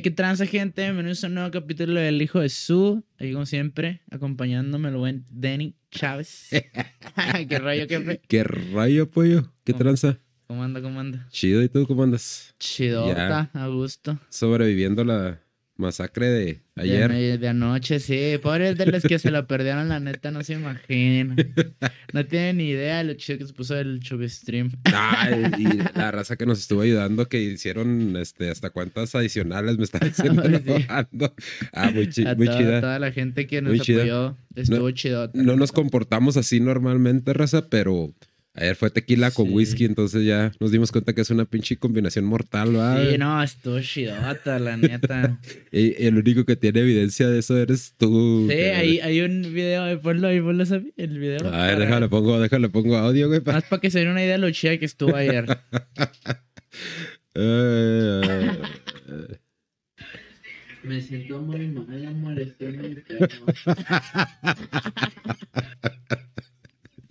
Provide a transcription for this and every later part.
Hey, qué transa, gente. Bienvenidos a un nuevo capítulo del Hijo de Su. Aquí, como siempre, acompañándome el buen Danny Chávez. qué rollo, qué ¿Qué rayo, pollo? ¿Qué ¿Cómo? tranza? ¿Cómo anda, cómo anda? Chido, ¿y tú cómo andas? Chidota, a gusto. Sobreviviendo la masacre de ayer. De, de anoche, sí. Pobres de los que se lo perdieron, la neta, no se imaginan. No tienen ni idea de lo chido que se puso el Chubby Stream. Ay, y la raza que nos estuvo ayudando, que hicieron este, hasta cuántas adicionales me están diciendo. Sí. Ah, muy, chi- a muy toda, chida. toda la gente que nos Muy chida. apoyó. Estuvo chidota. No nos comportamos así normalmente, raza, pero ayer fue tequila con Sí. whisky, entonces ya nos dimos cuenta que es una pinche combinación mortal, ¿va? Sí, no, estuvo chidota, la neta. Y, el único que tiene evidencia de eso eres tú. Sí, hay, hay un video, eh, ponlo ahí, ponlo el video. A ver, para- déjale pongo, déjale pongo audio, güey. pa- Más para que se den una idea de lo chida que estuvo ayer. Eh, eh, Me siento muy mal, amor, estoy muy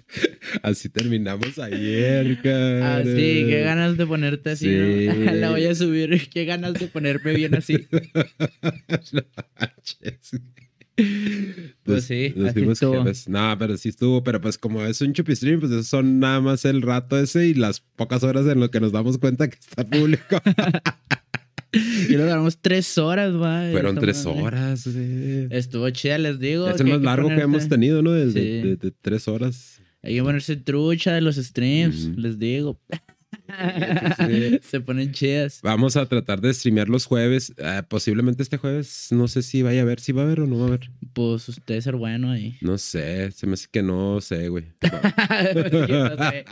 así terminamos ayer, cara. Ah, sí, qué ganas de ponerte así. La voy a subir, qué ganas de ponerme bien así. No. Pues sí, nos así jefes. No, pero sí estuvo, pero pues como es un chupistream, pues eso son nada más el rato ese y las pocas horas en lo que nos damos cuenta que está público. Y lo grabamos tres horas, va. Fueron tres madre. horas. sí. Estuvo chida, les digo. Es el más largo que hemos tenido, ¿no? Sí. de, de tres horas. Hay que ponerse trucha de los streams, les digo. Sí. Se ponen chidas. Vamos a tratar de streamear los jueves. Ah, posiblemente este jueves. No sé si vaya a haber, si va a haber o no va a haber. Pues usted ser bueno ahí. No sé, se me hace que no sé, güey. Yo no sé.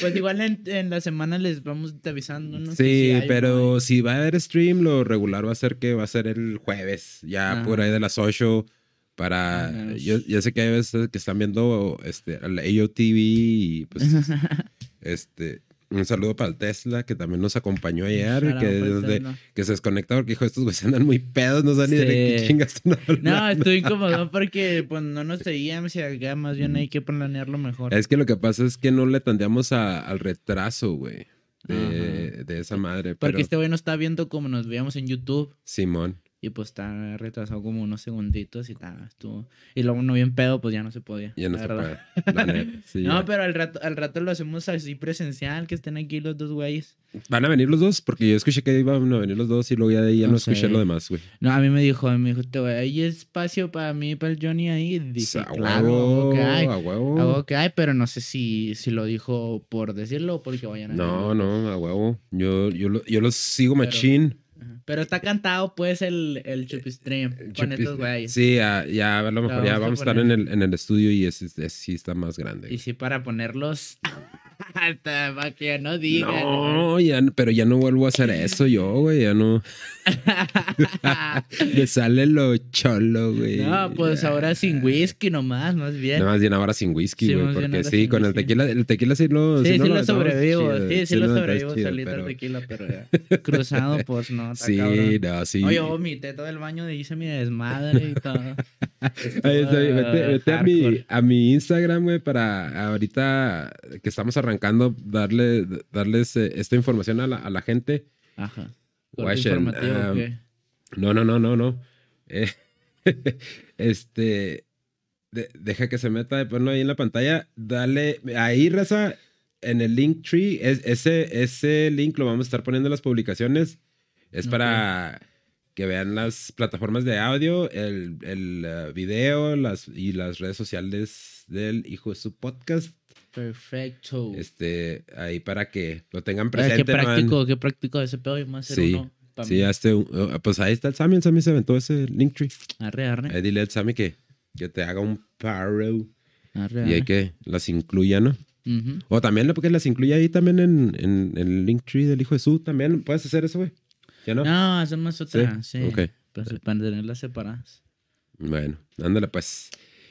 Pues igual en, en la semana les vamos avisando, ¿no? sí, Si hay o no pero si va a haber stream, lo regular va a ser que va a ser el jueves, ya Ajá. por ahí de las 8 para... Yo, yo sé que hay veces que están viendo este, el AOTV y pues este... Un saludo para el Tesla que también nos acompañó ayer, out que, desde- que se desconecta porque dijo, estos güeyes andan muy pedos, no saben ni de qué Sí. chingas están hablando". No, estoy incómodo porque pues no nos seguíamos y acá más bien hay que planearlo mejor. Es que lo que pasa es que no le tanteamos a- al retraso, güey. De, de esa madre. Porque Pero, este güey no está viendo como nos veíamos en YouTube Simón. Y pues está retrasado como unos segunditos y tal, estuvo. Y luego no bien pedo, pues ya no se podía. Ya no se puede. La neta, sí, No, ya. pero al rato, al rato lo hacemos así presencial, que estén aquí los dos güeyes. ¿Van a venir los dos? Porque yo escuché que iban a venir los dos y luego ya de ahí ya no, No escuché sé. lo demás, güey. No, a mí me dijo, me dijo, te voy, ¿hay espacio para mí, para el Johnny ahí? Y Dije, a claro, huevo, que hay. a huevo. Algo que hay, pero no sé si, si lo dijo por decirlo o porque vayan a No, verlo. no, a huevo. Yo, yo, lo- yo los sigo Pero- machín. Ajá. Pero está cantado, pues, el, el Chupistream con Chupi- estos güeyes. Sí, ya, ya a lo mejor vamos ya a vamos a estar en el, en el estudio y ese, ese sí está más grande. Y sí, para ponerlos. Hasta para que no digan. No, ya, no- pero ya no vuelvo a hacer eso yo, güey, ya no. Me sale lo cholo, güey. no, pues ahora sin whisky nomás, más bien. Nada más bien ahora sin whisky, Sí, güey, porque sí, con el tequila, el tequila sí lo... sí, sí, no lo sobrevivo. chido, sí, sí, lo sobrevivo chido, solito pero- el tequila, pero ya. cruzado, pues no. Está Sí, cabrón. no, sí. Oye, vomité todo el baño, hice mi desmadre y todo. Vete vete a, mi, a mi Instagram, güey, para ahorita que estamos arrancando, darle, darles eh, esta información a la, a la gente. Ajá. Ah, ¿qué? No, no, no, no, no. Eh, este, de- deja que se meta, ponlo ahí en la pantalla. Dale, ahí, raza, en el link tree, es, ese, ese link lo vamos a estar poniendo en las publicaciones. Es para que vean las plataformas de audio, el, el eh, video las, y las redes sociales del hijo de su podcast. Perfecto. Este, ahí para que lo tengan presente. qué práctico, qué práctico ese pedo. Y más Sí, uno Sí, uh, pues ahí está el Sammy, el Sammy se aventó ese link tree. Arre, arre. Ahí dile al Sammy que, que te haga un paro arre, y hay que las incluya, ¿no? O también porque las incluya ahí también en, en, en el link tree del hijo de su. También puedes hacer eso, güey. ¿Ya no? No, hacemos otra. Sí. Ok. Pues, para tenerlas separadas. Bueno, ándale pues.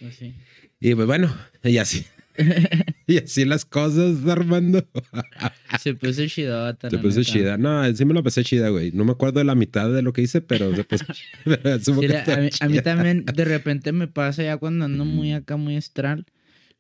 Así. Y pues bueno, y así. y así las cosas, Armando. Se puso chidota. Se puso neta. chida. No, sí me lo pasé chida, güey. No me acuerdo de la mitad de lo que hice, pero se puso asumo Sí, la- a, mí, a mí chida. también de repente me pasa ya cuando ando muy acá, muy astral,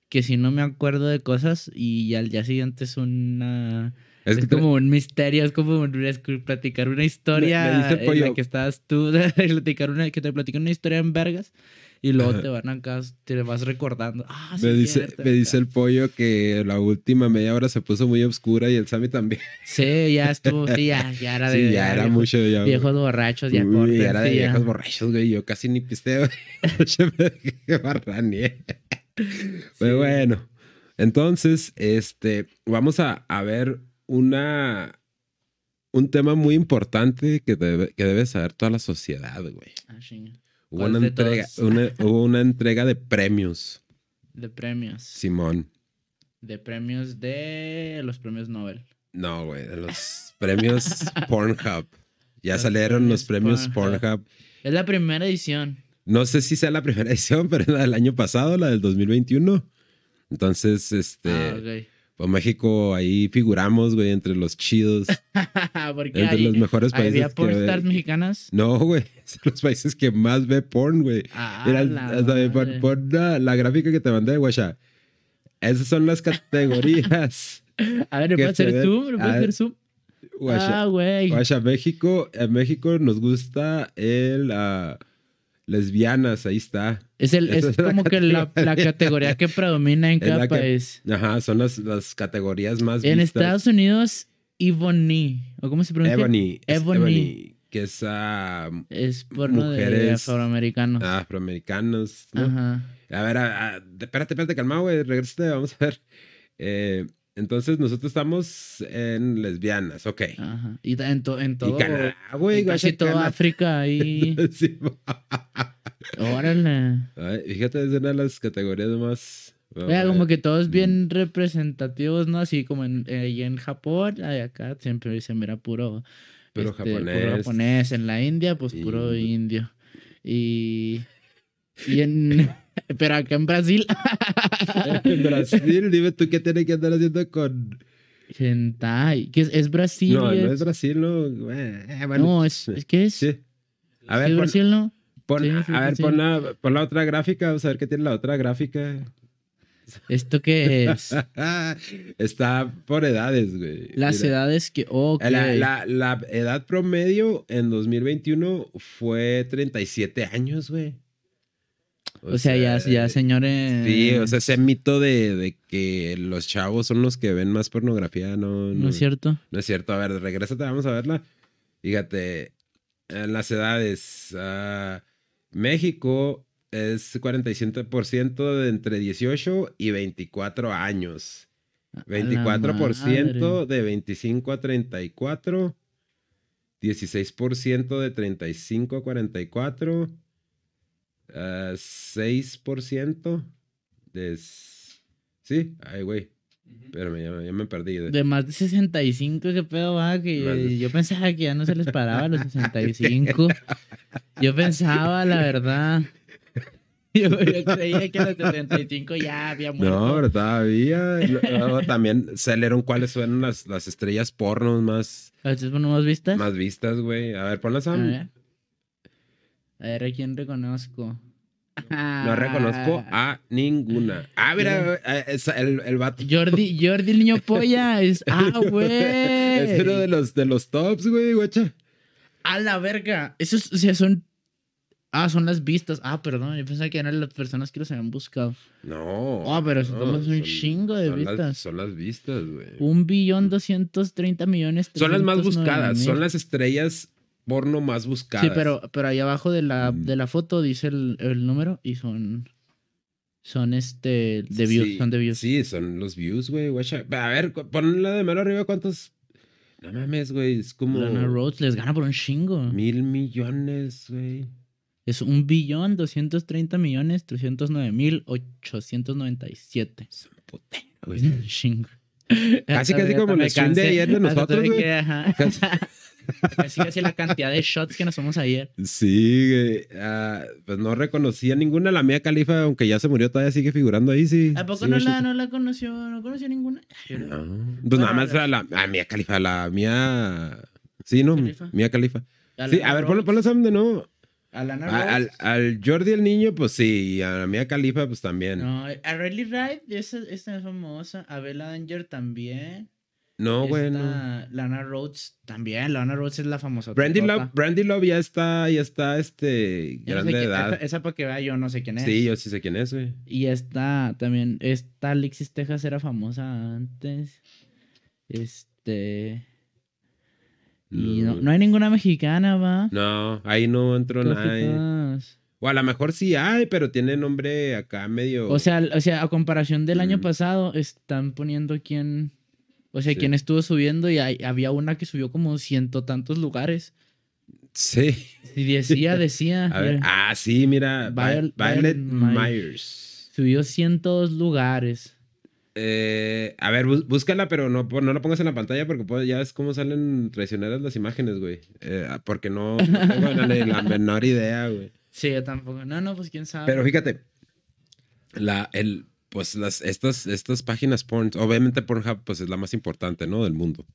que si no me acuerdo de cosas y al día siguiente es una... Es Es, que te- como un misterio, es como un- es platicar una historia dice el en la que estás tú, platicar una, que te platican una historia en vergas y luego Ajá. te van acá, te vas recordando. Ah, sí, me dice, cierto, me dice el pollo que la última media hora se puso muy oscura y el Sammy también. Sí, ya estuvo, sí, ya, ya era de Sí, ya era viejos, mucho. Ya, viejos borrachos, ya Uy, corten, ya era de sí, ya. viejos borrachos, güey. Yo casi ni pisteo. Barraneé. Pero bueno. Entonces, este, vamos a, a ver una, un tema muy importante que debe, que debe saber toda la sociedad, güey. Ah, chinga. Hubo ¿Cuál una, entrega, una, hubo una entrega de premios, De premios. Simón. De premios de los premios Nobel. No, güey, de los premios Pornhub. Ya Los salieron los premios Pornhub. Pornhub. Es la primera edición. No sé si sea la primera edición, pero es la del año pasado, la del 2021. Entonces, este, Ah. Pues México ahí figuramos, güey, entre los chidos, Porque entre hay, los mejores había países que pornstars mexicanas. No, güey, son los países que más ve porn, güey. Ah, Mira, la hasta me madre. pon la, la gráfica que te mandé, guacha. Esas son las categorías. A ver, ¿le que puedo se hacer zoom? ¿Le puedo ah, hacer zoom? Ah, güey. Guacha, México, en México nos gusta el ah, lesbianas, ahí está. Es, el, es la como que la, la categoría. que predomina en cada país. Ajá, son las, las categorías más En vistas. Estados Unidos, Ebony. ¿O cómo se pronuncia? Ebony. Ebony. Ebony, que es ah, Es porno de Mujeres- afroamericanos. afroamericanos. ¿no? Ajá. A ver, a- a- espérate, espérate, calmado, güey, regrésate, vamos a ver. Eh, entonces, nosotros estamos en lesbianas, ok. Ajá. Y en, to- en y todo. Canadá, güey, en casi toda. África ahí. Sí, Órale. Ay, fíjate, es una de las categorías más. Vea, como que todos bien representativos, ¿no? Así como en, eh, y en Japón, acá siempre se mira puro, Puro este, japonés. puro japonés. En la India, pues puro Indio. indio. Y, y en... Pero acá en Brasil... En Brasil, dime tú qué tiene que andar haciendo con. Hentai. ¿Qué es, es Brasil? no, no es Brasil, no. Eh, bueno, No, es, es que es... Sí. A ¿Sí ver, es pon, Brasil, ¿no? pon- sí, sí, a ver pon, la, pon la otra gráfica, vamos a ver qué tiene la otra gráfica. ¿Esto qué es? Está por edades, güey. Las Mira. edades que... ok. La, la- la edad promedio en 2021 fue 37 años, güey. O sea, ya, ya señores... Sí, o sea, ese mito de, de que los chavos son los que ven más pornografía, no, ¿No es cierto? No es cierto. A ver, regrésate, vamos a verla. Fíjate, en las edades, ah, México es 47% de entre 18 y 24 años. A la 24% madre. de 25 a 34. 16% de 35 a 44. Ah, 6% de... Sí, ay, güey. Espérame, ya, ya me perdí. De más de 65, qué pedo va, que Más de- yo pensaba que ya no se les paraba a los 65. Yo pensaba, la verdad. Yo, yo creía que a los 65 ya había muerto. No, pero todavía. Luego también salieron cuáles fueron las, las estrellas pornos más, ¿Estas no has vistas? más vistas, güey. A ver, ponlas A a... ver. A ver, ¿a quién reconozco? No reconozco a ninguna. Ah, mira, eh, es el, el vato. Jordi, Jordi el niño polla es. ¡Ah, güey! Es uno de los, de los tops, güey, guacha. ¡A la verga! Esos, o sea, son. Ah, son las vistas. Ah, perdón, yo pensaba que eran las personas que los habían buscado. No. Ah, pero eso no, tomas un son- chingo de son las- vistas. son las vistas, güey. Un billón doscientos treinta millones. Son las más 309 buscadas. mil. Son las estrellas porno más buscadas. Sí, pero, pero ahí abajo de la, Mm. de la foto dice el, el número y son. Son este. De views. Sí, son de views. Sí, son los views, güey. A ver, ponla de mano arriba, ¿cuántos? No mames, güey. Es como Lana Rhodes les gana por un chingo. mil millones, güey. Es un billón doscientos treinta millones trescientos nueve mil ochocientos noventa y siete. Es un putero, güey. un chingo. Casi, casi como el me stream de ayer de nosotros, tuve que- Casi casi la cantidad de shots que nos somos ayer. Sí. Ah, pues no reconocía ninguna. La mía califa, aunque ya se murió, todavía sigue figurando ahí, sí. ¿A poco sí, no, la, no la conoció? ¿No conoció ninguna? No. Pues nada más la, la, la mía califa, la mía. Sí, ¿no? Khalifa. Mía califa. Sí, a ver, ponlo, ponlo Sam de nuevo. A Lana A- Al, al Jordi el niño, pues sí, y a la mía Califa, pues también. No, No, a Riley Wright, esa, esta es famosa. A Bella Danger también. Güey, no. Esta Lana Rhodes también. Lana Rhodes es la famosa. Brandy Love, Brandy Love ya está, ya está, este, grande de edad. Esa, esa para que vea, yo no sé quién es. Sí, yo sí sé quién es, güey. Y esta también, esta Alexis Texas era famosa antes. Este. Y no, no hay ninguna mexicana, va. No, ahí no entró nadie. O a lo mejor sí hay, pero tiene nombre acá medio. O sea, o sea, a comparación del año Mm. pasado, están poniendo quién. O sea, Sí. quién estuvo subiendo y hay- había una que subió como ciento tantos lugares. Sí. Y decía, decía. A ver. Ah, sí, mira. Vi- Viol- Violet Violet Myers. Subió 102 lugares. Eh, a ver, búscala, pero no, no la pongas en la pantalla porque pues, ya ves cómo salen traicioneras las imágenes, güey. Eh, porque no, no tengo la, la menor idea, güey. Sí, yo tampoco. No, no, pues quién sabe. Pero fíjate, la, el, pues las, estas, estas páginas porn, obviamente Pornhub, pues es la más importante, ¿no? Del mundo.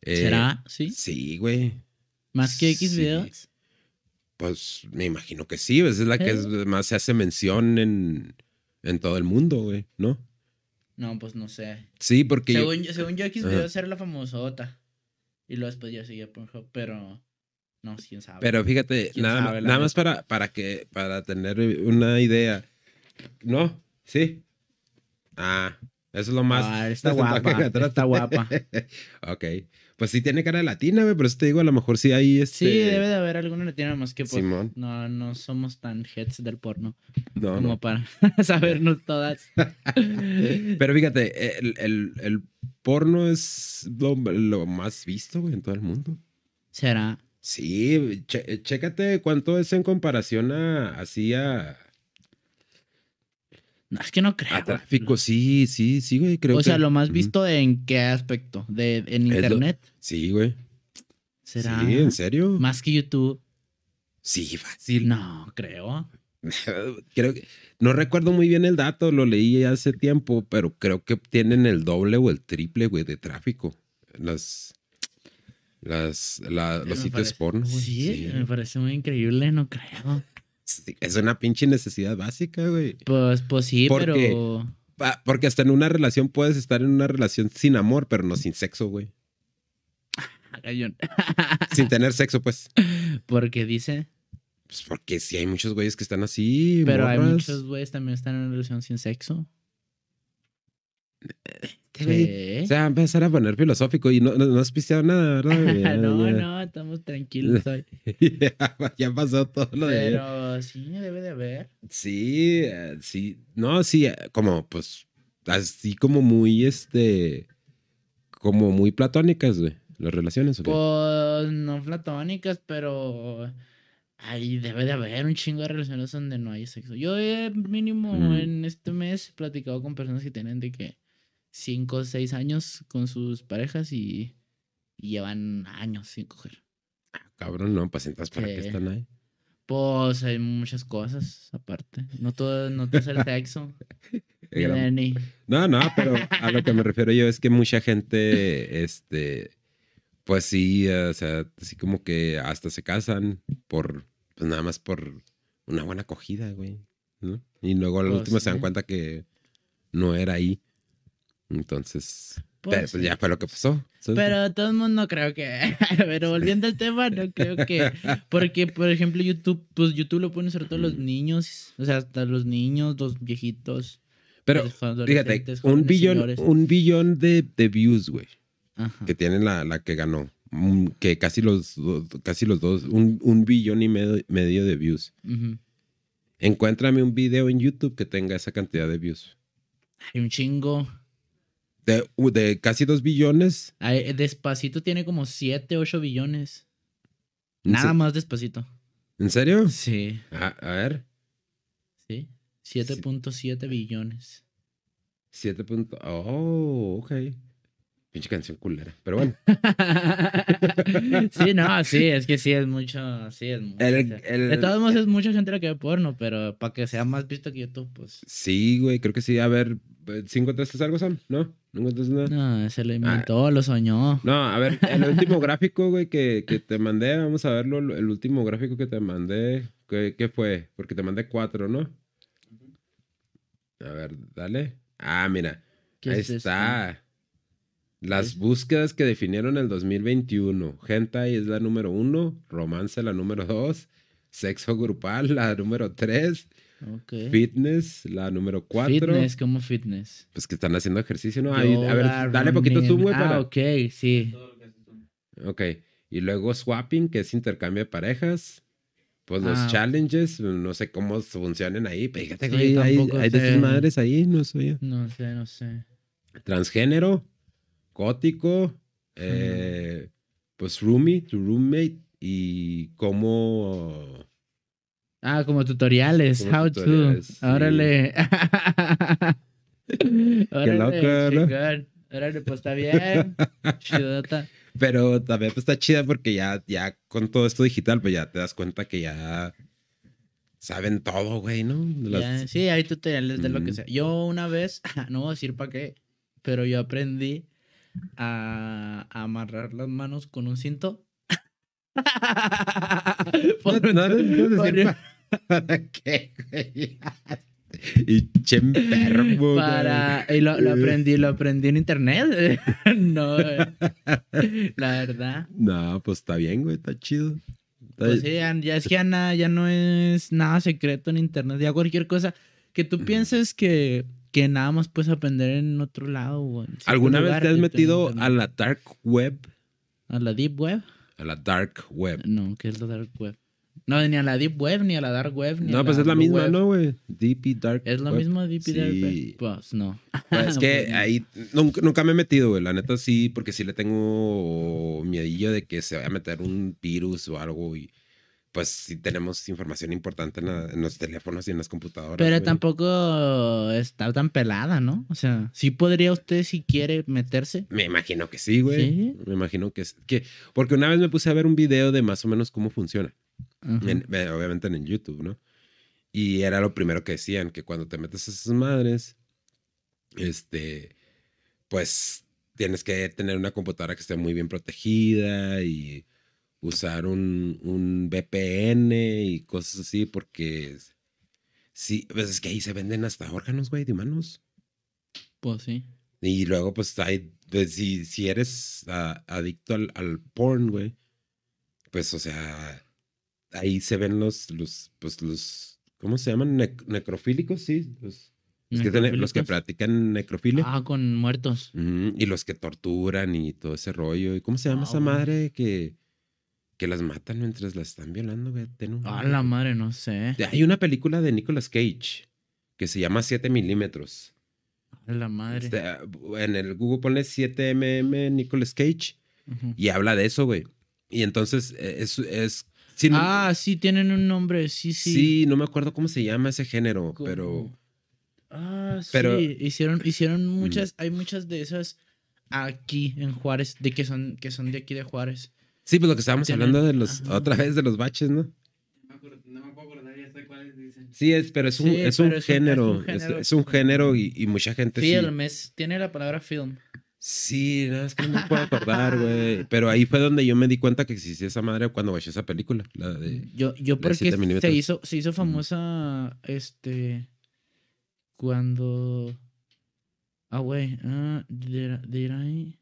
Eh, ¿Será? ¿Sí? Sí, güey. ¿Más que X sí. videos? Pues me imagino que sí, pues, es la que es, más se hace mención en, en todo el mundo, güey, ¿no? No, pues no sé. Sí, porque Según yo, según yo, X videos era la famosota. Y luego después ya seguía Pornhub, pero. No, quién sabe. Pero fíjate, ¿Quién nada, sabe, nada más para, para que, para tener una idea. ¿No? ¿Sí? Ah, eso es lo más. Ah, está guapa. Está guapa. ok. Pues sí tiene cara de latina, güey, pero eso te digo, a lo mejor sí hay este. Sí, debe de haber alguna latina más que pues, Simón. no, no somos tan heads del porno No, como no. para sabernos todas. Pero fíjate, el, el, el porno es lo, lo más visto, güey, en todo el mundo. ¿Será? Sí, chécate cuánto es en comparación a así a, No, es que no creo. a tráfico. Sí, sí, sí, güey, creo o sea, lo más visto en qué aspecto? De, en lo- internet. Sí, güey. ¿Será? Sí, ¿en serio? Más que YouTube. Sí, fácil. No, creo. creo que no recuerdo muy bien el dato, lo leí hace tiempo, pero creo que tienen el doble o el triple, güey, de tráfico. Las las la- los sitios parece- porno, güey. Sí, me parece muy increíble, no creo. Es una pinche necesidad básica, güey. Pues, pues sí, ¿Por pero. Porque hasta en una relación puedes estar en una relación sin amor, pero no sin sexo, güey. Yo- Sin tener sexo, pues. Porque dice. Pues porque sí hay muchos güeyes que están así. Pero hay muchos güeyes también están en una relación sin sexo. Este güey Sí. Se va a empezar a poner filosófico y no, no, no has pisteado nada, ¿verdad? Ya, no, ya. no, estamos tranquilos hoy. ya, ya pasó todo lo de... Pero sí, debe de haber. Sí, eh, sí. No, sí, eh, como pues así como muy este... Como muy platónicas, güey. Las relaciones, ¿o qué? Pues no platónicas, pero ahí debe de haber un chingo de relaciones donde no hay sexo. Yo mínimo Mm. en este mes he platicado con personas que tienen de que 5 o 6 años con sus parejas y, y llevan años sin coger. Cabrón, no, pues entonces para qué están ahí. Pues hay muchas cosas aparte. No todo, no todo es el sexo. No, no, pero a lo que me refiero yo es que mucha gente, este, pues sí, o sea, así como que hasta se casan por, pues nada más por una buena acogida, güey, ¿no? Y luego al Pues último se dan cuenta que no era ahí. Entonces, Pues pues ya fue lo que pasó. Pero todos modos no creo que. Pero volviendo al tema, no creo que. Porque, por ejemplo, YouTube, pues YouTube lo ponen sobre todo los niños. O sea, hasta los niños, los viejitos. Pero, los fíjate, un billón, señores. un billón de, de views, güey, Ajá. que tiene la, la que ganó. Que casi los, casi los dos, un, un billón y medio, medio de views. Ujú. Encuéntrame un video en YouTube que tenga esa cantidad de views. Hay un chingo. De, de casi dos billones. Hay- despacito tiene como 7, 8 billones. ¿En Nada más despacito. ¿En serio? Sí. A, a ver. Sí. 7.7 billones. 7 punto. Oh, ok. Pinche canción culera. Pero bueno. sí, no, sí, es que sí es mucho. Sí, es mucho. El- o sea, el- de todos modos es mucha gente la que ve porno, pero para que sea más visto que YouTube, pues. Sí, güey, creo que sí. A ver, ¿sí encontraste algo, Sam? ¿No? ¿No encontraste nada? No, se lo inventó, lo soñó. No, a ver, el último gráfico, güey, que, que te mandé, vamos a verlo, el último gráfico que te mandé, ¿Qué, qué fue? Porque te mandé cuatro, ¿no? A ver, dale. Ah, mira. ¿Qué Ahí es esto? Las búsquedas que definieron el 2021. Hentai es la número uno, romance la número dos, sexo grupal la número tres, fitness la número cuatro. Fitness, como fitness. Pues que están haciendo ejercicio, ¿no? Ahí, a ver, dale poquito zoom, güey, Ah, para... ok, sí. Ok. Y luego swapping, que es intercambio de parejas. Pues los Ah. challenges, no sé cómo funcionen ahí. Fíjate, Sí, güey, hay, hay de esas madres ahí, no sé. No sé, no sé. Transgénero, gótico, eh, pues roomie, tu roommate y cómo... Ah, como tutoriales. Como how tutoriales, sí. to. Órale. Órale, loco, ¿no? Órale, pues está bien. Chidota. Pero también pues, está chida porque ya, ya con todo esto digital, pues ya te das cuenta que ya saben todo, güey, ¿no? Las- Ya, sí, hay tutoriales de lo que sea. Yo una vez, no voy a decir para qué, pero yo aprendí a, a amarrar las manos con un cinto. No, no, no, ¿Para qué, güey? Y che enfermo, güey. para y lo, lo aprendí lo aprendí en internet no eh, la verdad No, pues está bien, güey, está chido. Está- pues sí, ya, ya es que ya, na- ya no es nada secreto en internet ya cualquier cosa que tú pienses que que nada más puedes aprender en otro lado o en ¿Alguna vez te has metido a la dark web? a la deep web A la dark web. no qué es la dark web no ni a la deep web ni a la dark web ni a No, pues la es la misma, web. ¿no, güey? Deep y dark es lo web. mismo deep y dark web pues no Pues es que Pues ahí nunca, nunca me he metido, güey. La neta sí, porque sí le tengo miedillo de que se vaya a meter un virus o algo y pues sí tenemos información importante en, la- en los teléfonos y en las computadoras. Pero güey. tampoco está tan pelada, ¿no? O sea, sí podría usted si quiere meterse. Me imagino que sí, güey. ¿Sí? Me imagino que, es- que... Porque una vez me puse a ver un video de más o menos cómo funciona. En- obviamente en YouTube, ¿no? Y era lo primero que decían, que cuando te metes a esas madres, este, pues tienes que tener una computadora que esté muy bien protegida y usar un, un VPN y cosas así, porque sí, pues es que ahí se venden hasta órganos, güey, de humanos. Pues sí. Y luego, pues, hay, pues, si, si eres adicto al, al porn, güey, pues, o sea, ahí se ven los, los, pues, los, ¿cómo se llaman? Nec- necrofílicos, sí. Los, los que, los que practican necrofilia. Ah, con muertos. Y los que torturan y todo ese rollo. ¿Y cómo se llama Ah, esa madre que, que las matan mientras las están violando, un Ah, nombre, la madre, no sé. Hay una película de Nicolas Cage que se llama 7 milímetros. Ah, la madre. Este, en el Google pone 7mm Nicolas Cage y habla de eso, güey. Y entonces eh, es... es no, Ah, sí, tienen un nombre. Sí, sí. sí, no me acuerdo cómo se llama ese género, pero... Ah, pero- sí. Hicieron, hicieron muchas. Hay muchas de esas aquí en Juárez. De que son, que son de aquí de Juárez. Sí, pues lo que estábamos hablando de los... ajá. Otra vez de los baches, ¿no? No me acuerdo- no me puedo acordar, ya sé cuáles dicen. Sí, es, pero es un, Sí, es un pero es un- es un género. Es, un género y, y mucha gente sí. Film, es, tiene la palabra film. Sí, nada, es que no me puedo acordar, güey. Pero ahí fue donde yo me di cuenta que existía esa madre cuando bajé esa película. La de... Yo, yo de porque 7 milímetros. se hizo, se hizo famosa, este, cuando, ah, güey, ah, did, I- did I-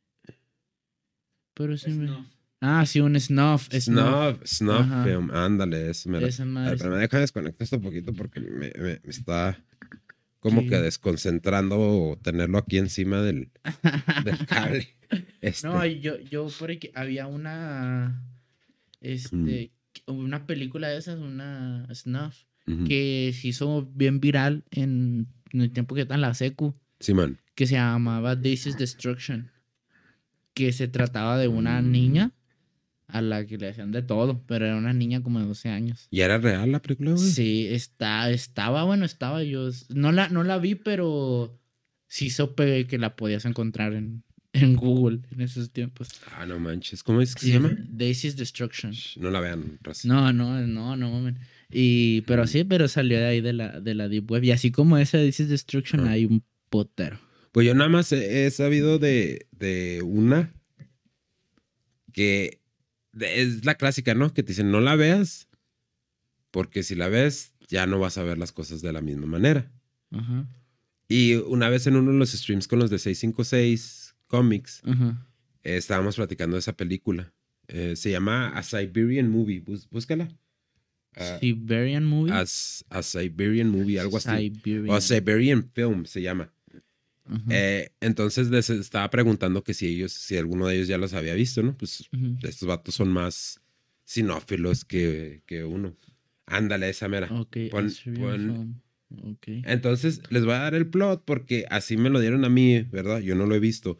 pero se me-. Ah, sí, un snuff, snuff, Snuff. Film, ándale, eso me esa madre. pero me deja desconectar esto un poquito porque me, me- me está como Sí. que desconcentrando tenerlo aquí encima del, del cable. Este, No, yo, yo porque había una, este, una película de esas, una snuff, que se hizo bien viral en, en el tiempo que está en la secu. Simón. que se llamaba This is Destruction, que se trataba de una Mm. niña a la que le hacían de todo, pero era una niña como de 12 años. ¿Y era real la película, güey? Sí, está, estaba, bueno, estaba yo, no la, no la vi, pero sí supe que la podías encontrar en, en Google en esos tiempos. Ah, no manches. ¿Cómo es que Sí, se llama? This is Destruction. Shh, No la vean, raza. No, no, no, no, mamen. Y, pero sí, pero salió de ahí de la, de la Deep Web. Y así como esa This is Destruction, Ah. hay un potero. Pues yo nada más he, he sabido de, de una que es la clásica, ¿no? Que te dicen, no la veas Porque si la ves, ya no vas a ver las cosas de la misma manera. Ajá. Y una vez en uno de los streams con los de 656 Comics, Ajá. eh, estábamos platicando de esa película. Eh, se llama A Siberian Movie. Bús- búscala. Ah, Siberian Movie. As- a Siberian Movie, algo así. Siberian. O a Siberian Film se llama. Eh, entonces les estaba preguntando que si ellos, si alguno de ellos ya los había visto, ¿no? Pues estos vatos son más sinófilos que, que uno. Ándale, esa mera. Ok. pon- pon- film. Ok. Entonces les voy a dar el plot porque así me lo dieron a mí, ¿verdad? Yo no lo he visto.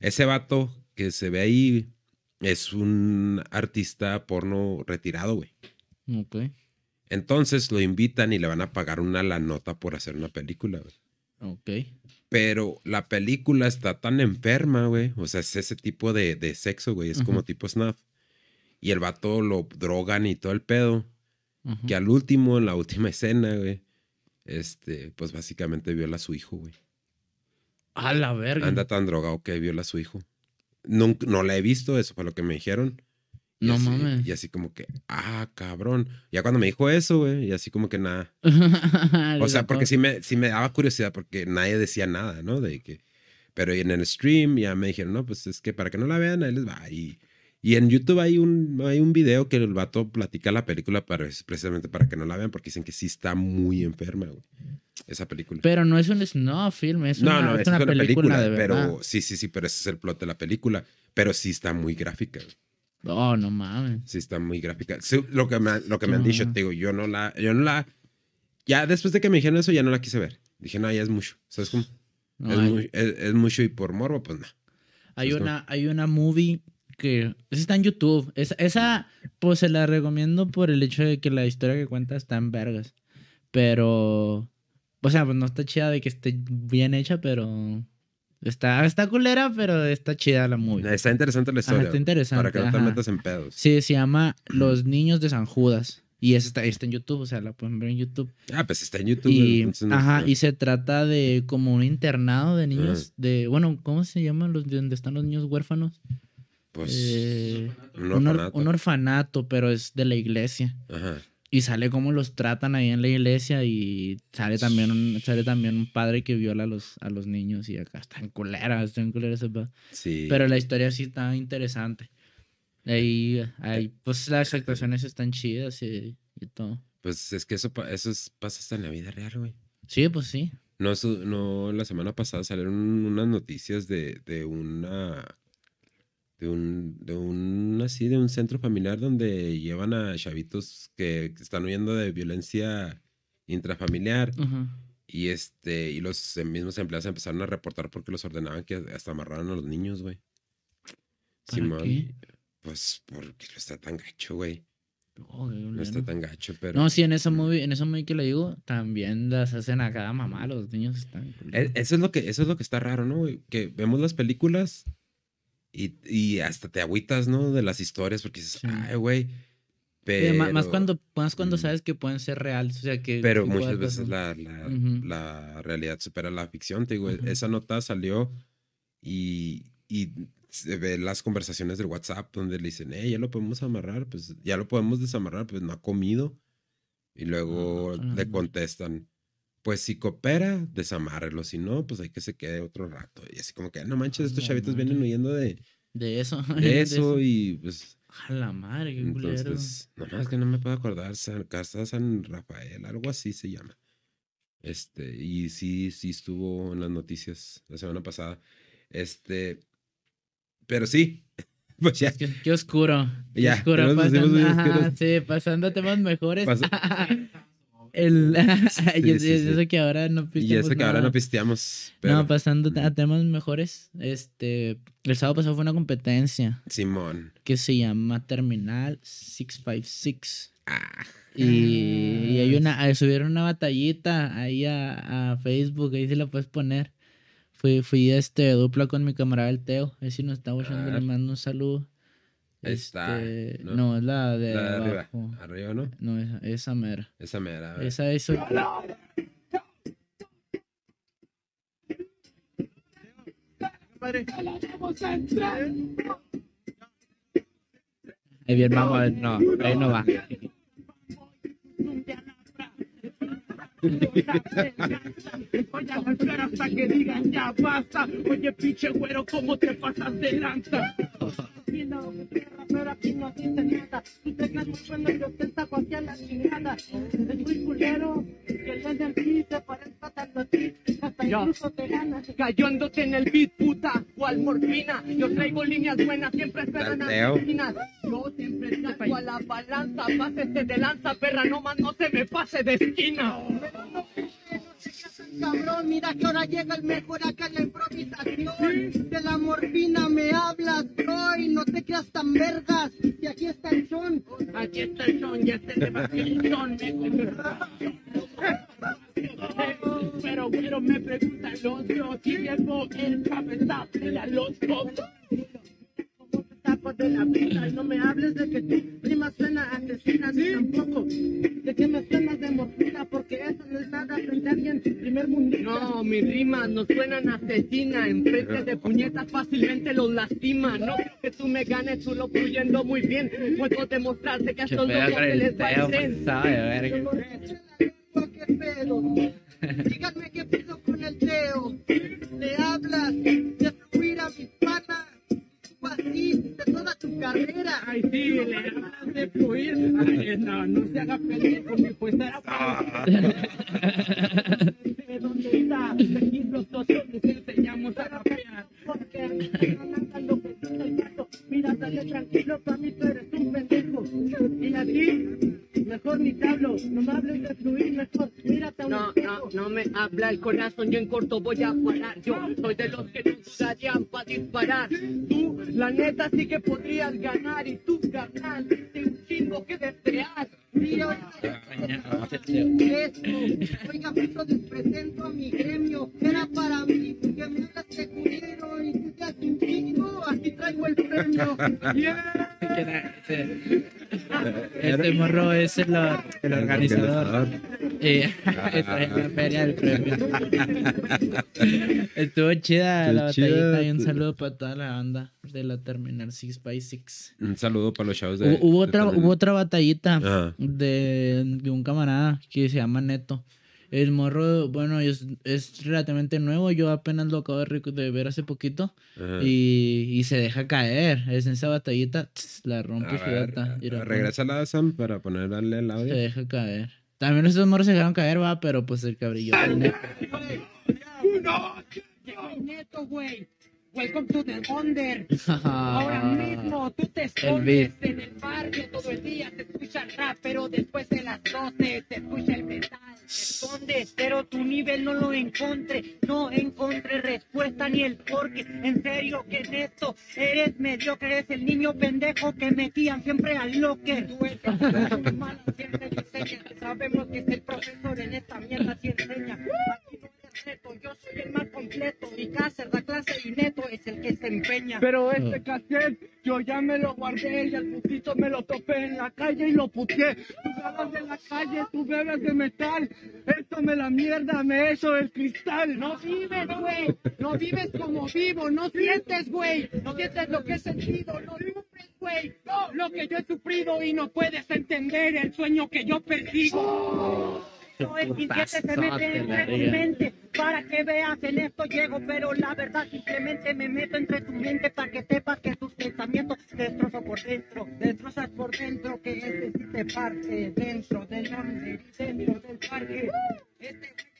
Ese vato que se ve ahí es un artista porno retirado, güey. Ok. Entonces lo invitan y le van a pagar una la nota por hacer una película, güey. Ok. Pero la película está tan enferma, güey. O sea, es ese tipo de, de sexo, güey. Es como tipo snuff. Y el vato lo drogan y todo el pedo. Que al último, en la última escena, güey. Este, pues básicamente viola a su hijo, güey. A la verga. Anda tan drogado que viola a su hijo. Nunca, no la he visto, eso fue lo que me dijeron. Y No así- mames. Y así como que, ah, cabrón. Ya cuando me dijo eso, güey, y así como que nada. O sea, porque sí me, sí me daba curiosidad porque nadie decía nada, ¿no? De que, pero en el stream ya me dijeron, no, pues es que para que no la vean, ahí les va. Y, y en YouTube hay un, hay un video que el vato platica la película para, precisamente para que no la vean porque dicen que sí está muy enferma, güey, esa película. Pero no es un snuff film, es no, una, no, es una es una película, película, de verdad. pero sí, sí, sí, pero ese es el plot de la película. Pero sí está muy gráfica, güey. Oh, no mames. Sí está muy gráfica. Sí, lo que me, lo que me han dicho, te digo, yo no la, yo no la, ya después de que me dijeron eso, ya no la quise ver. Dije, no, ya es mucho. ¿Sabes cómo? No, es, hay, muy- es- es mucho y por morbo, pues no. hay una, hay una movie que esa está en YouTube. Esa, pues se la recomiendo por el hecho de que la historia que cuenta está en vergas. Pero, o sea, pues no está chida de que esté bien hecha, pero está, está culera, pero está chida la movie. Está interesante la Ajá, historia. está interesante. Para que no te metas en pedos. Sí, se llama Los Niños de San Judas. Y esa está, está en YouTube, o sea, la pueden ver en YouTube. Ah, pues está en YouTube. Y, entonces ajá, no. y se trata de como un internado de niños, de, bueno, ¿cómo se llaman los de donde están los niños huérfanos? Pues, Eh, un un, or- orfanato. un orfanato, pero es de la iglesia. Ajá. Y sale cómo los tratan ahí en la iglesia y sale también un, sale también un padre que viola a los, a los niños y acá está en culera, está en culera ese pedo. Sí. Pero la historia sí está interesante. Ahí, ahí, pues las actuaciones están chidas y, y todo. Pues es que eso, eso es- pasa hasta en la vida real, güey. Sí, pues sí. No, eso- no, la semana pasada salieron unas noticias de, de una. De un, de un, así, de un centro familiar donde llevan a chavitos que, que están huyendo de violencia intrafamiliar y este, y los mismos empleados empezaron a reportar porque los ordenaban que hasta amarraran a los niños, güey. ¿Para qué? Pues porque no está tan gacho, güey. Oh, No está tan gacho, pero. No, sí, en esa movie, en esa movie que le digo, también las hacen a cada mamá, los niños están. E-. Eso es lo que, eso es lo que está raro, ¿no? Que vemos las películas y, y hasta te agüitas, ¿no? De las historias porque dices, Sí. ay, güey. Sí, Pero, ma- más cuando, más cuando sabes que pueden ser reales, o sea que. pero que muchas veces la, la, Ujú. la realidad supera la ficción. Te digo, Ujú. esa nota salió y, y se ve las conversaciones del WhatsApp donde le dicen, eh, ya lo podemos amarrar, pues ya lo podemos desamarrar, pues no ha comido. Y luego a la le contestan, pues si coopera, desamárrelo, si no, pues hay que se quede otro rato. Y así como que, "Ah, no manches, estos chavitos vienen huyendo de, De eso. de eso y pues A la madre, qué culero. entonces, nomás que no me puedo acordar, San, Casa San Rafael, algo así se llama. Este, y sí, sí estuvo en las noticias la semana pasada. Este, pero sí, pues ya. Qué, qué oscuro. Qué Ya, oscuro. Pasando, ajá, sí, pasando temas mejores. Pasó- El, yo, sí, yo sí. sé que ahora no Y eso que ahora no pisteamos, pero No, pasando a temas mejores. Este, el sábado pasado fue una competencia Simón. que se llama Terminal 656. Ah, Y, y hay una, eh, subieron una batallita ahí a, a Facebook, ahí se la puedes poner. Fui, fui este dupla con mi camarada el Teo. Ahí si nos está escuchando, le Ah. mando un saludo. Está, Este, ¿no? ¿no? es la de la de arriba. abajo. Arriba, ¿no? No, esa, esa mera. Esa mera. Esa es. Ahí bien, vamos a ver. No, ahí no va. Voy a golpear hasta que digan ya basta. Oye, pinche güero, ¿cómo te pasas de lanza? Pero aquí no dice nada. Tú te crees muy bueno y ostenta cualquier la chingada. Es muy culero que el en el beat te parezca tanto a ti. Hasta Ya. incluso te ganas. Cayéndote en el beat, puta, cual morfina. Yo traigo líneas buenas, siempre esperan asesinas. Yo siempre traigo a la balanza, pásese de lanza, perra, no más no se me pase de esquina. Cabrón, mira que ahora llega el mejor acá en la improvisación. De la morfina me hablas, bro, y no te quedas tan vergas. Y aquí está el son. Aquí está el son, ya está el evasión, Pero, pero me preguntan los dos si llevo el cabeza a los dos. De la vida y no me hables de que tu prima suena asesina ni tampoco. De que me suenas de morfina porque eso no es nada frente a alguien primer mundo. No, mis rimas no suenan asesina. En frente de puñetas fácilmente los lastima. No creo que tú me ganes, tú lo fluyendo muy bien. Puedo demostrarte que a estos con se les va Teo, el tren. sabe, verga. ¿Qué pedo? Díganme qué pedo con el Teo. Le hablas de fluir a mis panas. De toda tu carrera. Ay, sí, le de fluir. Ay, no, no se haga pendejo, mi pues era para de dónde está. Aquí nosotros les habla el corazón, yo en corto voy a parar. Yo soy de los que no dudarían para disparar. Tú, la neta, sí que podrías ganar. Y tú, carnal, tienes un chingo que desear. Sí, ahorita esto. Oiga, les presento a mi gremio. Era para mí, que me hablas de culero y tú te haces un chingo. Aquí traigo el premio. Yeah. Este morro es el, el organizador. Y trae la feria del premio. Estuvo chida la batallita y un saludo para toda la banda de la Terminal 6 by 6 Un saludo para los chavos de. Hubo, hubo de otra, Terminal. hubo otra batallita de, de un camarada que se llama Neto. El morro, bueno, es, es relativamente nuevo. Yo apenas lo acabo de, ver hace poquito. Y, y se deja caer. Es en esa batallita. tss, la A rompe. Mira, regresa la Sam para ponerle el Se audio. deja caer. También esos morros se dejaron caer, va, pero pues el cabrillo. Soy neto, güey. Welcome to the Under. Ahora mismo tú te escondes en el barrio todo el día, te escucha el rap, pero después de las 12 te escucha el metal. Te escondes, pero tu nivel no lo encontré, no encontré respuesta ni el porqué. En serio que en esto eres mediocre, eres el niño pendejo que metían siempre al locker. Tú eres siempre sabemos que es el profesor en esta mierda si enseña. Aquí no neto, yo soy el más completo, mi casa da clase y neto es el que se empeña. Pero este cassette yo ya me lo guardé y al putito me lo topé en la calle y lo puteé. Tú bebas de la calle, tú bebes de metal. Esto me la mierda, me hecho el cristal. No vives, güey. No vives como vivo. No sientes, güey. No sientes lo que he sentido. No sufres, güey. No, lo que yo he sufrido y no puedes entender el sueño que yo persigo. El 17 se mete entre tu mente para que veas en esto llego, pero la verdad simplemente me meto entre tu mente para que sepas que tus pensamientos te destrozo por dentro, destrozas por dentro, que este sí te parte dentro del dentro del parque. Este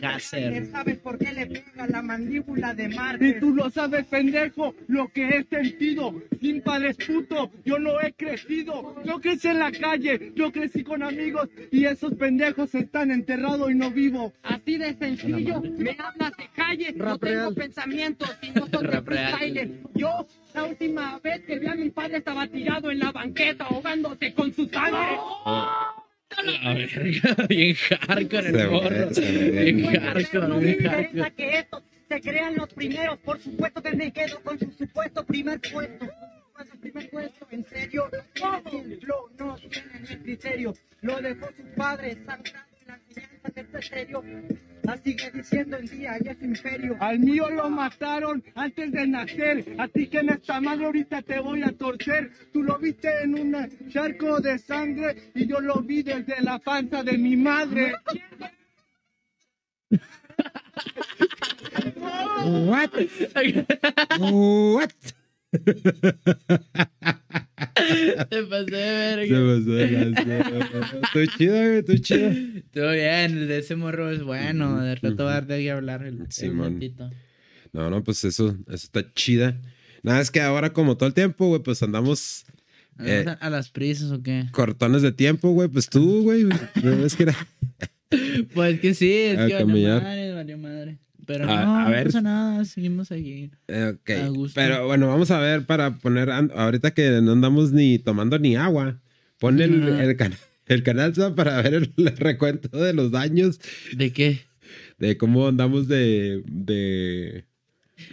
Cácer. ¿Sabes por qué le pega la mandíbula de Y Marte? tú lo sabes, pendejo, lo que he sentido. Sin padres puto, yo no he crecido. Yo crecí en la calle, yo crecí con amigos y esos pendejos están enterrados y no vivo. Así de sencillo, me hablas de calle, no Rap tengo real. pensamientos y no soy freestyler. Yo, la última vez que vi a mi padre estaba tirado en la banqueta ahogándose con su sangre. La verga, bien hardcore el morro. Bien hardcore, no bien hardcore. que estos se crean los primeros, por supuesto que me quedo con su supuesto primer puesto. Con su primer puesto, en serio, no tiene el flow, no tiene ni el criterio. Lo dejó su padre, sangrando en la enseñanza de este serio. Sigue diciendo el día y es imperio. Al mío lo mataron antes de nacer, así que en esta madre ahorita te voy a torcer. Tú lo viste en un charco de sangre y yo lo vi desde la panza de mi madre. What? What? Te pasé de Se verga. pasó de lanza. Estoy chido, güey, estoy chido. Todo bien, el de ese morro es bueno. De rato va a dar de hablar el, el Simón. ratito. No, no, pues eso, eso está chida. Nada, es que ahora como todo el tiempo, güey, pues andamos ¿Vamos Eh. a, las prisas o qué? cortones de tiempo, güey. Pues tú, güey, es que era... Pues que sí, es A que valió madre, valió madre. Pero A- no, a no ver. pasa nada, seguimos aquí. Eh, ok, A gusto. pero bueno, vamos a ver para poner, ahorita que no andamos ni tomando ni agua, pon el, el, can- el canal para ver el, recuento de los daños, ¿De qué? de cómo andamos de... de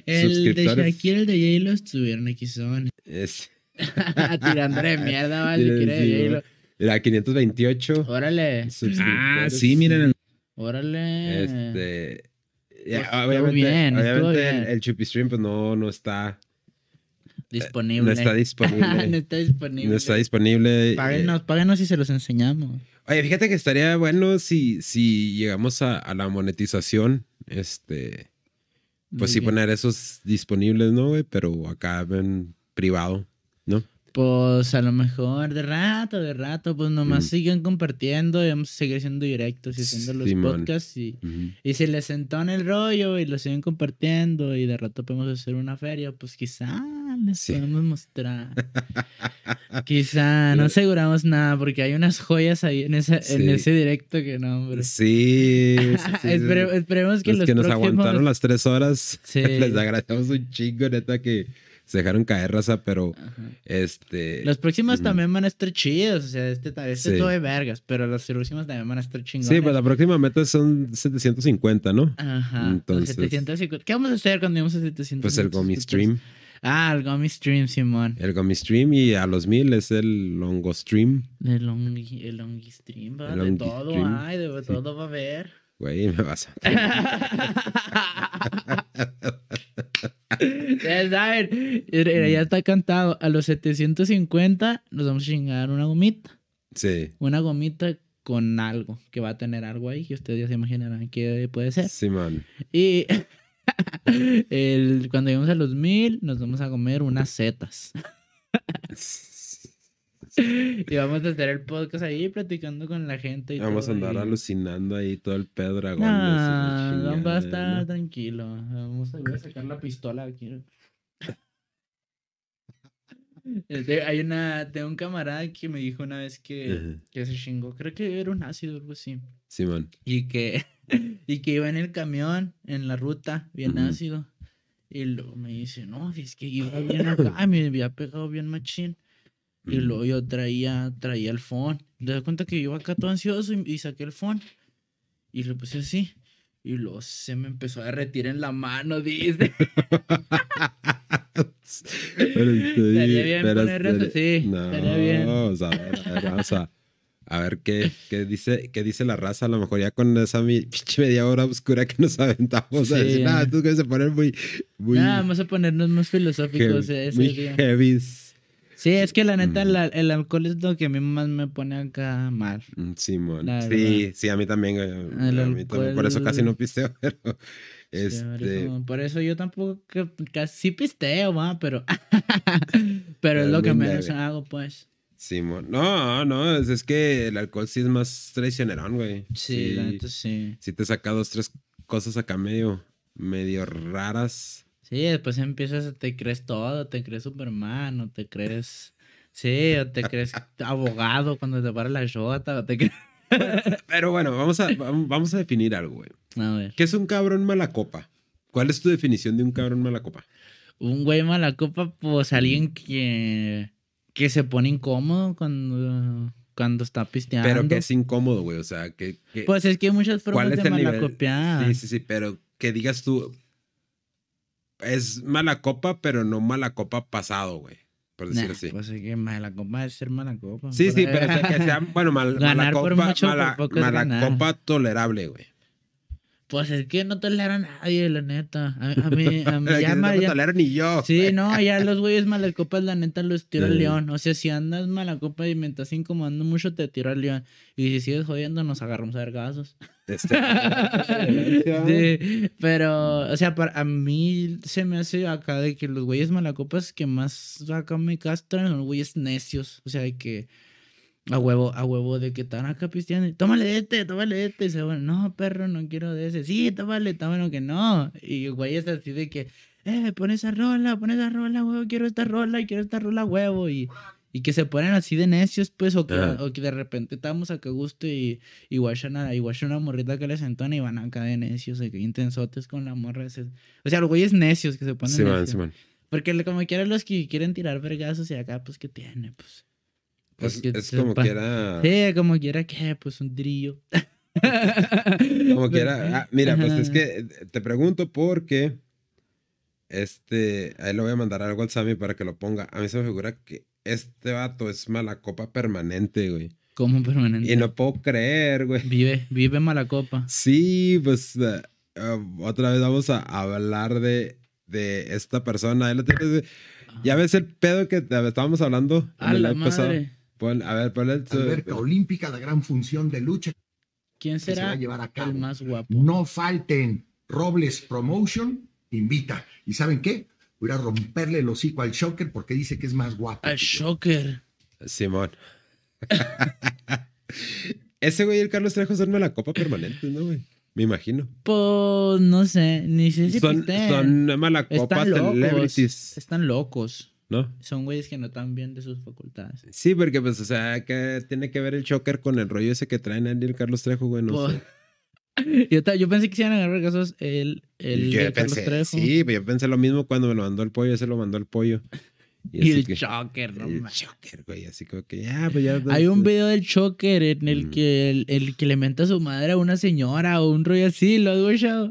El de. Shakira y el de J-Lo estuvieron aquí son. es, Tirándole mierda, vale, Sí, Shakira la 528 Órale. Ah, sí, miren. el- órale. Este. Ya, Pues, obviamente, bien, obviamente el, bien. el Chupi Stream pues no, no está, Disponible. no está no disponible. está disponible. no está disponible. Páguenos, páguenos y se los enseñamos. Oye, fíjate que estaría bueno si, si llegamos a, a la monetización. Este. Pues sí ¿De qué? poner esos disponibles, ¿no, güey? Pero acá en privado, ¿no? Pues a lo mejor de rato, de rato, pues nomás Mm. sigan compartiendo y vamos a seguir haciendo directos y haciendo los podcasts y, y si les entona el rollo y lo siguen compartiendo y de rato podemos hacer una feria, pues quizá les Sí. podemos mostrar. quizá, no aseguramos nada porque hay unas joyas ahí en, esa, en ese directo que no, hombre. Sí. Espere- esperemos que Los los, que nos próximos... aguantaron las tres horas, les agradecemos un chingo, neta, que se dejaron caer, raza, pero Ajá. este. Los próximos Ujú. también van a estar chidos, o sea, este, este Sí. todo de vergas, pero los próximos también van a estar chingones. Sí, pues la próxima meta son 750, ¿no? Ajá. Entonces- 750. ¿Qué vamos a hacer cuando lleguemos a 750? Pues el Gomi Stream. Ah, el Gomi Stream, Simón. El Gomi Stream y a los mil es el Longo Stream. El Longi, el longi Stream, va. El de todo Stream, hay, de sí. todo va a haber. Güey, me vas a. Ya saben, ya está cantado. A los 750 nos vamos a chingar una gomita. Sí, Una gomita con algo, que va a tener algo ahí, que ustedes ya se imaginarán qué puede ser. Simón. Y el, cuando lleguemos a los mil, nos vamos a comer unas setas. Y vamos a hacer el podcast ahí platicando con la gente. Y Vamos a andar y- alucinando ahí todo el pedo dragón. No, no va a estar tranquilo. Vamos a, voy a sacar la pistola aquí. Este, hay una, tengo un camarada que me dijo una vez que, que se chingó, creo que era un ácido o algo así. Simón. Y que, y que iba en el camión, en la ruta, bien Ujú. ácido. Y luego me dice, no, es que iba bien acá, me había pegado bien machín. Y luego yo traía, traía el phone. Le doy cuenta que yo acá todo ansioso y, y saqué el phone. Y lo puse así. Y luego se me empezó a derretir en la mano, dice. Estaría bien pero poner eso, sí, No, estaría bien. Vamos a ver, a ver, vamos a, a ver qué, qué, dice, qué dice la raza. A lo mejor ya con esa media hora oscura que nos aventamos a Sí. decir, nada, estos güeyes se ponen muy, muy, Nada, vamos a ponernos más filosóficos heavy, ese muy día. heavies. Sí, es que la neta, Mm. la- el alcohol es lo que a mí más me pone acá mal. Mm, Simón. Sí, sí, a mí también. El a mí también, Por eso casi no pisteo, pero. Sí, por, Este, eso, por eso yo tampoco que- casi pisteo, va, pero pero es lo que menos hago, pues. Simón. No, no, es, es que el alcohol sí es más traicionerón, güey. Sí, la neta sí. sí te saca dos, tres cosas acá medio, medio raras. Sí, después empiezas, te crees todo, te crees Superman, o te crees, sí, o te crees abogado cuando te para la shota, o te crees... Pero bueno, vamos a, vam- vamos a definir algo, güey. A ver, ¿Qué es un cabrón mala copa? ¿Cuál es tu definición de un cabrón mala copa? un güey mala copa, pues alguien que, que se pone incómodo cuando, cuando está pisteando. Pero que es incómodo, güey. O sea, que. que- Pues es que hay muchas ¿Cuál formas de el nivel? malacopiar. Sí, sí, sí, pero que digas tú. Es mala copa, pero no mala copa pasado, güey. Por decir Nah, así. Pues es que mala copa es ser mala copa. Sí, Por- sí, pero o sea, que sea, bueno, mal- Ganar mala por copa, mucho, por mala, poco es mala ganar. copa tolerable, güey. Pues es que no tolera a nadie, la neta. A, a mí, a mí ya, no ya- tolero ni yo. Sí, no, ya los güeyes malacopas, la neta, los tiro al león. O sea, si andas malacopa y me estás incomodando mucho, te tiro al león. Y si sigues jodiendo, nos agarramos a vergazos. Pero, o sea, para a mí se me hace acá de que los güeyes malacopas que más acá me castran son güeyes necios. O sea, de que a huevo, a huevo de que están acá pisteando. Tómale este, tómale este. Y se van, no, perro, no quiero de ese. Sí, tómale, tómalo que no. Y güeyes así de que, eh, pon esa rola, pon esa rola, huevo, quiero esta rola, quiero esta rola, huevo. Y, y que se ponen así de necios, pues, o que, o que de repente estamos acá a gusto y, y guachan a, y guachan una morrita que les entona y van acá de necios, de que intensotes con la morra. ese- O sea, los güeyes necios que se ponen Sí, man, necios. sí, man. Porque como quieran los que quieren tirar vergazos y acá, pues, ¿qué tiene? Pues, pues, Es, es como quiera. Sí, como quiera que, pues, un trillo. Como quiera. Ah, mira, pues es que eh, te pregunto porque. Este. Ahí le voy a mandar algo al Sammy para que lo ponga. A mí se me figura que este vato es mala copa permanente, güey. Como permanente. Y no puedo creer, güey. Vive, vive mala copa. Sí, pues eh, eh, otra vez vamos a hablar de, de esta persona. Tienes. Ya ves el pedo que te- estábamos hablando A la live pasado. madre. Pon- a ver, ponle el- alberca olímpica, la gran función de lucha ¿Quién que se va será a llevar a cabo. el más guapo? No falten. Robles Promotion invita. ¿Y saben qué? Voy a romperle el hocico al Shocker porque dice que es más guapo. Al. Shocker. Simón. Ese güey y el Carlos Trejo son la copa permanente, ¿no, güey? Me imagino. Pues no sé, ni sé si son, pistean. son malacopa Están locos. celebrities, Están locos. ¿no? Son güeyes que no están bien de sus facultades. Sí, porque pues, o sea, que tiene que ver el choker con el rollo ese que traen ahí el Carlos Trejo, güey, no Pues, sé. yo, pensé que se iban a agarrar casos el, el, Yo pensé, Trejo sí, yo pensé lo mismo cuando me lo mandó el pollo, ese lo mandó el pollo. y el que- Shocker, no el choker, güey, así como que ya, pues ya. Hay un pues, video del Choker en el Mm. que el, el que le menta a su madre a una señora o un rollo así, ¿lo has escuchado?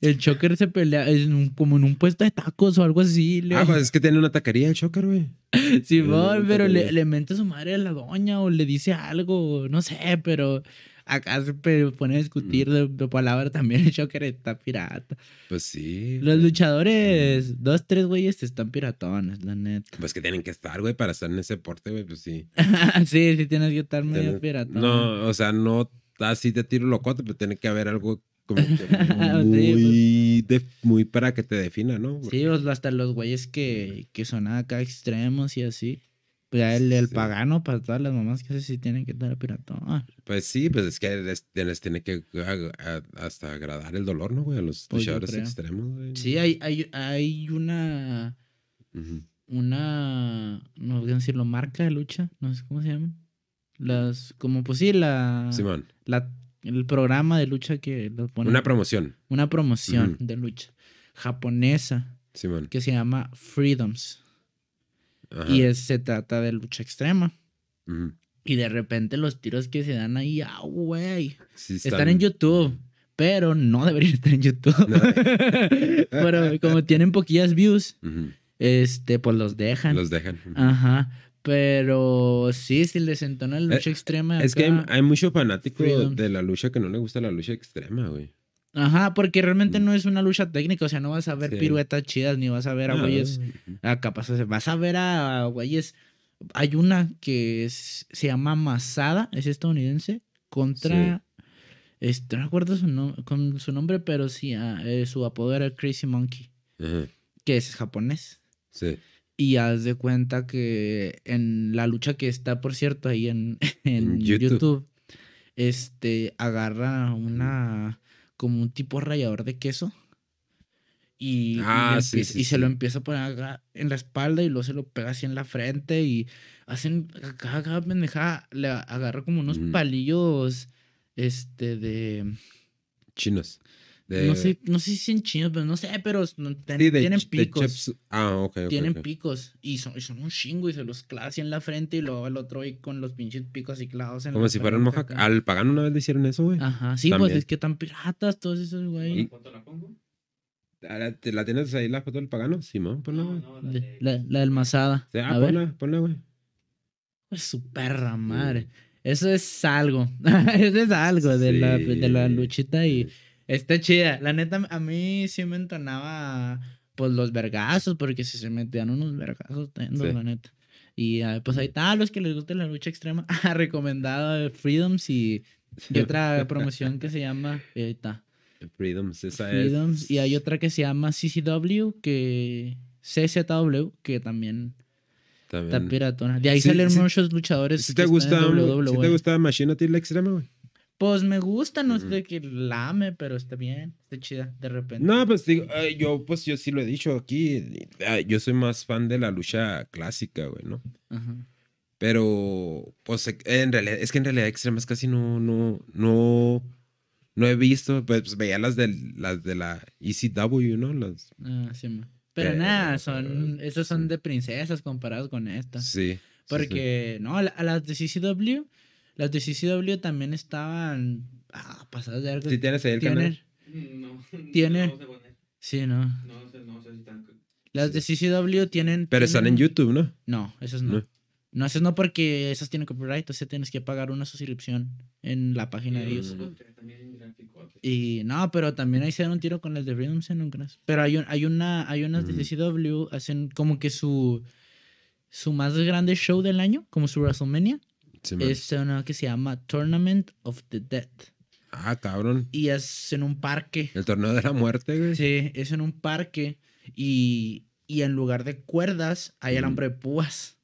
El Choker se pelea en un- como en un puesto de tacos o algo así. le- Ah, pues es que tiene una taquería el choker, güey. Simón, Eh, pero le, le menta a su madre a la doña o le dice algo, no sé, pero acá se pone a discutir de, de palabra también. El Choker está pirata. Pues sí. Los luchadores, dos, tres güeyes están piratones, la neta. Pues que tienen que estar, güey, para estar en ese deporte, güey, pues sí. sí, sí tienes que estar medio Tienes- piratón. No, o sea, no así de tiro locote, pero tiene que haber algo como que Sí, muy, de- muy para que te defina, ¿no? Sí, o hasta los güeyes que, que son acá extremos y así. Pues ya el, el Sí. pagano para todas las mamás que hace sí tienen que estar piratón. Pues sí, pues es que les, les tiene que a- hasta agradar el dolor, ¿no, güey? A los Pues luchadores extremos, güey. Sí, hay, hay, hay una, una, no voy a decirlo, marca de lucha, no sé cómo se llaman. Las, como pues sí, la, Simón, la el programa de lucha que lo ponen. una promoción. una promoción de lucha japonesa Simón. que se llama Freedoms. Ajá. Y es- se trata de lucha extrema. Y de repente los tiros que se dan ahí, ah, güey. Sí Están en YouTube, pero no deberían estar en YouTube. pero como tienen poquillas views, este, pues los dejan. Los dejan. Ajá. Pero sí, si les entona la Eh, lucha extrema. Es que hay, hay mucho fanático Freedom. de la lucha que no le gusta la lucha extrema, güey. Ajá, porque realmente no es una lucha técnica. O sea, no vas a ver Sí. piruetas chidas, ni vas a ver a güeyes. Acá pasa, vas a ver a güeyes. Hay una que es- se llama Masada, es estadounidense, contra. Este, no recuerdo su, con su nombre, pero sí, ah, eh, su apodo era Crazy Monkey, Ajá. que es japonés. Sí. Y haz de cuenta que en la lucha que está, por cierto, ahí en, en En YouTube. YouTube. este, agarra una, como un tipo rallador de queso. Y, y Ah, le sí, empieza- sí, y se lo empieza a poner acá en la espalda y luego se lo pega así en la frente y hacen acá, cada pendejada, le agarra como unos palillos, este, de, Chinos. De, no sé, no sé si son chinos, pero no sé, pero no- ten- sí, de- tienen de picos. chips. Ah, ok, ok. Tienen ok. picos y son, y son un chingo y se los clava así en la frente y luego el otro ahí con los pinches picos así clavados en Como la si fueran frente moja. acá. Al pagano una vez le hicieron eso, güey. Ajá, sí, pues También. es que están piratas todos esos, güey. Y- ¿Cuánto la pongo? Ah, ¿te ¿La tienes ahí la foto del pagano? Simón, ponla, No, güey. no, la De- de- La, la del Masada. Sí, ah, a ver, ponla, ponla, güey. pues su perra madre. Eso es algo. Eso es algo de, la, Sí. de la luchita y, Está chida. La neta, a mí sí me entonaba, pues, los vergazos, porque si se metían unos vergazos tendos, Sí. la neta. Y ah, pues ahí está, los que les guste la lucha extrema. Ah, Recomendado eh, Freedoms y, y otra promoción que se llama. eh, Ahí está. Freedoms, esa Freedoms. es. Y hay otra que se llama CCW, que. CZW, que también está También. piratona. De ahí Sí, salen sí. muchos luchadores. ¿Sí que te gusta. ¿sí te gusta Machine a ti la extrema, güey? Pues me gusta, no es de que la ame, pero está bien, está chida, de repente. No, pues digo, eh, yo pues yo sí lo he dicho aquí, eh, yo soy más fan de la lucha clásica, güey, ¿no? Ajá. Pero pues eh, en realidad es que en realidad extremas casi no no no no he visto, pues, pues, veía las de las de la ECW, ¿no? Las Ah, sí, ma. Pero Pero, nada, son, eh, esos son de princesas comparados con esta. sí. sí, Porque, no, a, la- a las de CCW, las de CCW también estaban ah, pasadas de algo. Sí tienes ahí el Tienen, canal. No. Tiene- No, poner. sí, no. no sé, no sé si están. Las de CCW tienen. Pero están en tienen- YouTube, ¿no? No, esas no. No. No, esas no porque esas tienen copyright, o sea, tienes que pagar una suscripción en la página de ellos. También gráfico. Y no, pero también ahí se dan un tiro con las de Freedom ¿sí? ¿no crees? Pero hay, un, hay una, hay unas de Ujú. CCW, hacen como que su, su más grande show del año, como su WrestleMania, Sí, es una que se llama Tournament of the Dead. Ah, cabrón. Y es en un parque. El torneo de la muerte, güey. Sí, es en un parque y, y en lugar de cuerdas hay Ujú. alambre de púas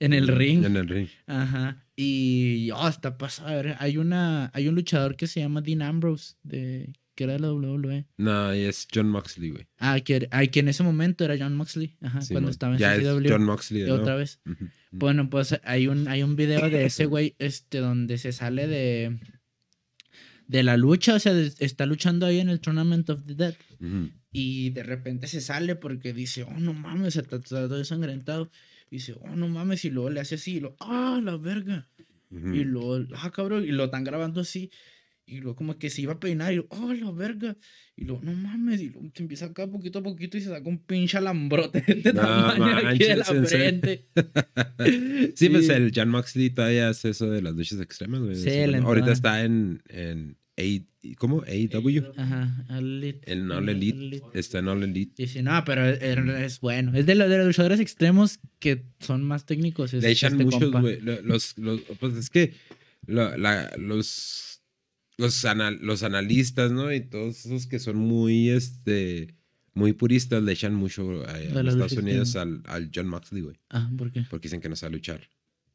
en el ring. En el ring. Ajá. Y oh, está pasado. A ver, hay una hay un luchador que se llama Dean Ambrose de que era de la WWE. No, es John Moxley, güey. Ah, que, ah, que en ese momento era John Moxley. Ajá, Sí, cuando man. estaba en ya es CCW. John Moxley de otra vez. Bueno, pues hay un, hay un video de ese güey, este, donde se sale de, de la lucha, o sea, de- está luchando ahí en el Tournament of the Dead. Y de repente se sale porque dice, oh, no mames, está todo ensangrentado. Y dice, oh, no mames, y luego le hace así, y lo, ah, la verga. Y luego, ah, cabrón, y lo están grabando así. Y luego como que se iba a peinar y, oh, la verga. Y luego, no mames, y luego se empieza acá poquito a poquito y se saca un pinche alambrote de este No tamaño aquí de la manches, frente. sí, pues el John Moxley todavía hace eso de las luchas extremas, güey. Sí, bueno. Ahorita está en, en A, ¿cómo? AEW. Ajá, Elite. El All Elite. Está en All Elite. Y dice, no, pero es, bueno. Es de, los de los luchadores extremos que son más técnicos. Es, Le echan este muchos, güey. Lo- Los, los, pues es que la- los, los, anal- los analistas, ¿no? Y todos esos que son muy, este, muy puristas le echan mucho a, a los Estados Unidos al, al John Moxley, güey. Ah, ¿por qué? Porque dicen que no sabe luchar.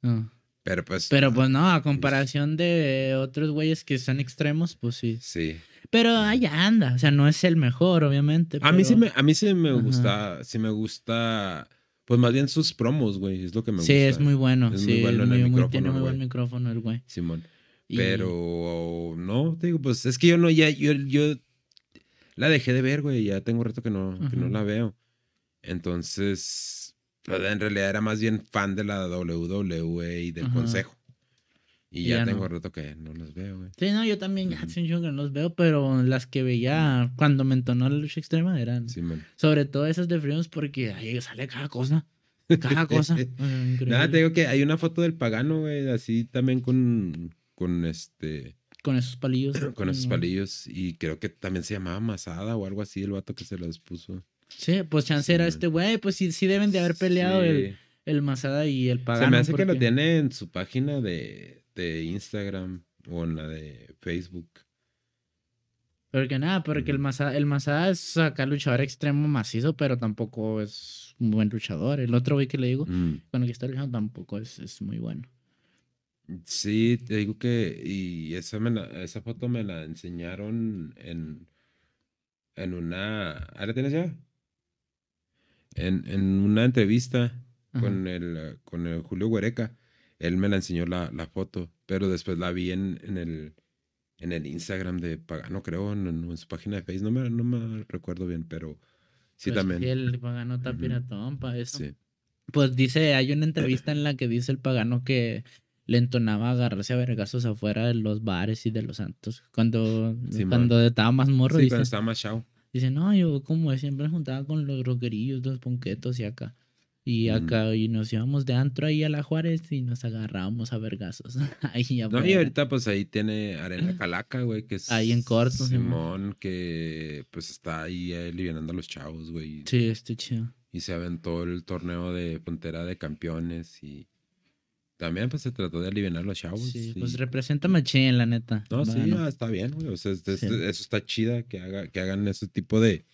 Ah. Pero pues. Pero pues no, a comparación de otros güeyes que son extremos, pues sí. Sí. Pero allá anda, o sea, no es el mejor, obviamente. A mí sí pero- me, a mí sí me Ajá. gusta, sí me gusta, pues más bien sus promos, güey, es lo que me Sí, gusta. es muy bueno. Es sí, muy bueno en el muy- micrófono, tiene muy buen micrófono el güey. Simón. Y- Pero no, te digo, pues es que yo no, ya, yo, yo la dejé de ver, güey, ya tengo rato que no, que no la veo. Entonces, en realidad era más bien fan de la WWE y del Ajá. consejo. Y Y ya, ya tengo no. rato que no los veo, güey. Sí, no, yo también ya hace un que no los veo, pero las que veía cuando me entonó la lucha extrema eran Simón. sobre todo esas de Freedoms porque ahí sale cada cosa. Cada cosa. Nada, te digo que hay una foto del pagano, güey, así también con, con este, Con esos palillos. con esos no. palillos. Y creo que también se llamaba Masada o algo así, el vato que se los puso. Sí, pues chance era este güey, pues sí, sí deben de haber peleado el, Sí. el Masada y el Pagano. Se me hace que lo porque- tiene en su página de, de Instagram o en la de Facebook. Porque nada, porque el. Masada, el Masada es acá luchador extremo macizo, pero tampoco es un buen luchador. El otro güey que le digo, Mm. con el que está luchando, tampoco es, es muy bueno. Sí, te digo que. Y esa, me la- esa foto me la enseñaron en. En una. ¿Ah, la tienes ya? En, en una entrevista con el, eh, con el Julio Huereca. Él me la enseñó la, la foto, pero después la vi en, en el en el Instagram de Pagano, creo, en, en su página de Facebook. No me, no me recuerdo bien, pero sí Pues también. el Pagano está Ujú. piratón para eso. Sí. Pues dice, hay una entrevista en la que dice el Pagano que le entonaba agarrarse a vergazos afuera de los bares y de los santos. Cuando, Simón. cuando estaba más morro, Sí, dice, cuando estaba más chao. dice, no, yo como siempre me juntaba con los roquerillos, los ponquetos y acá. Y Mm. acá y nos íbamos de antro ahí a la Juárez y nos agarrábamos a vergazos. ahí No, y ahorita pues ahí tiene Arena Calaca, güey, que es... Ahí en corto, Simón. Simón, que pues está ahí eh, alivianando a los chavos, güey. Sí, está chido. Y se aventó el torneo de Frontera de Campeones y... También pues se trató de aliviar los chavos. Sí, y- pues representa machín, la neta. No, sí, ah, está bien, güey. O sea, es- es- Sí. eso está chida que, haga, que hagan ese tipo de.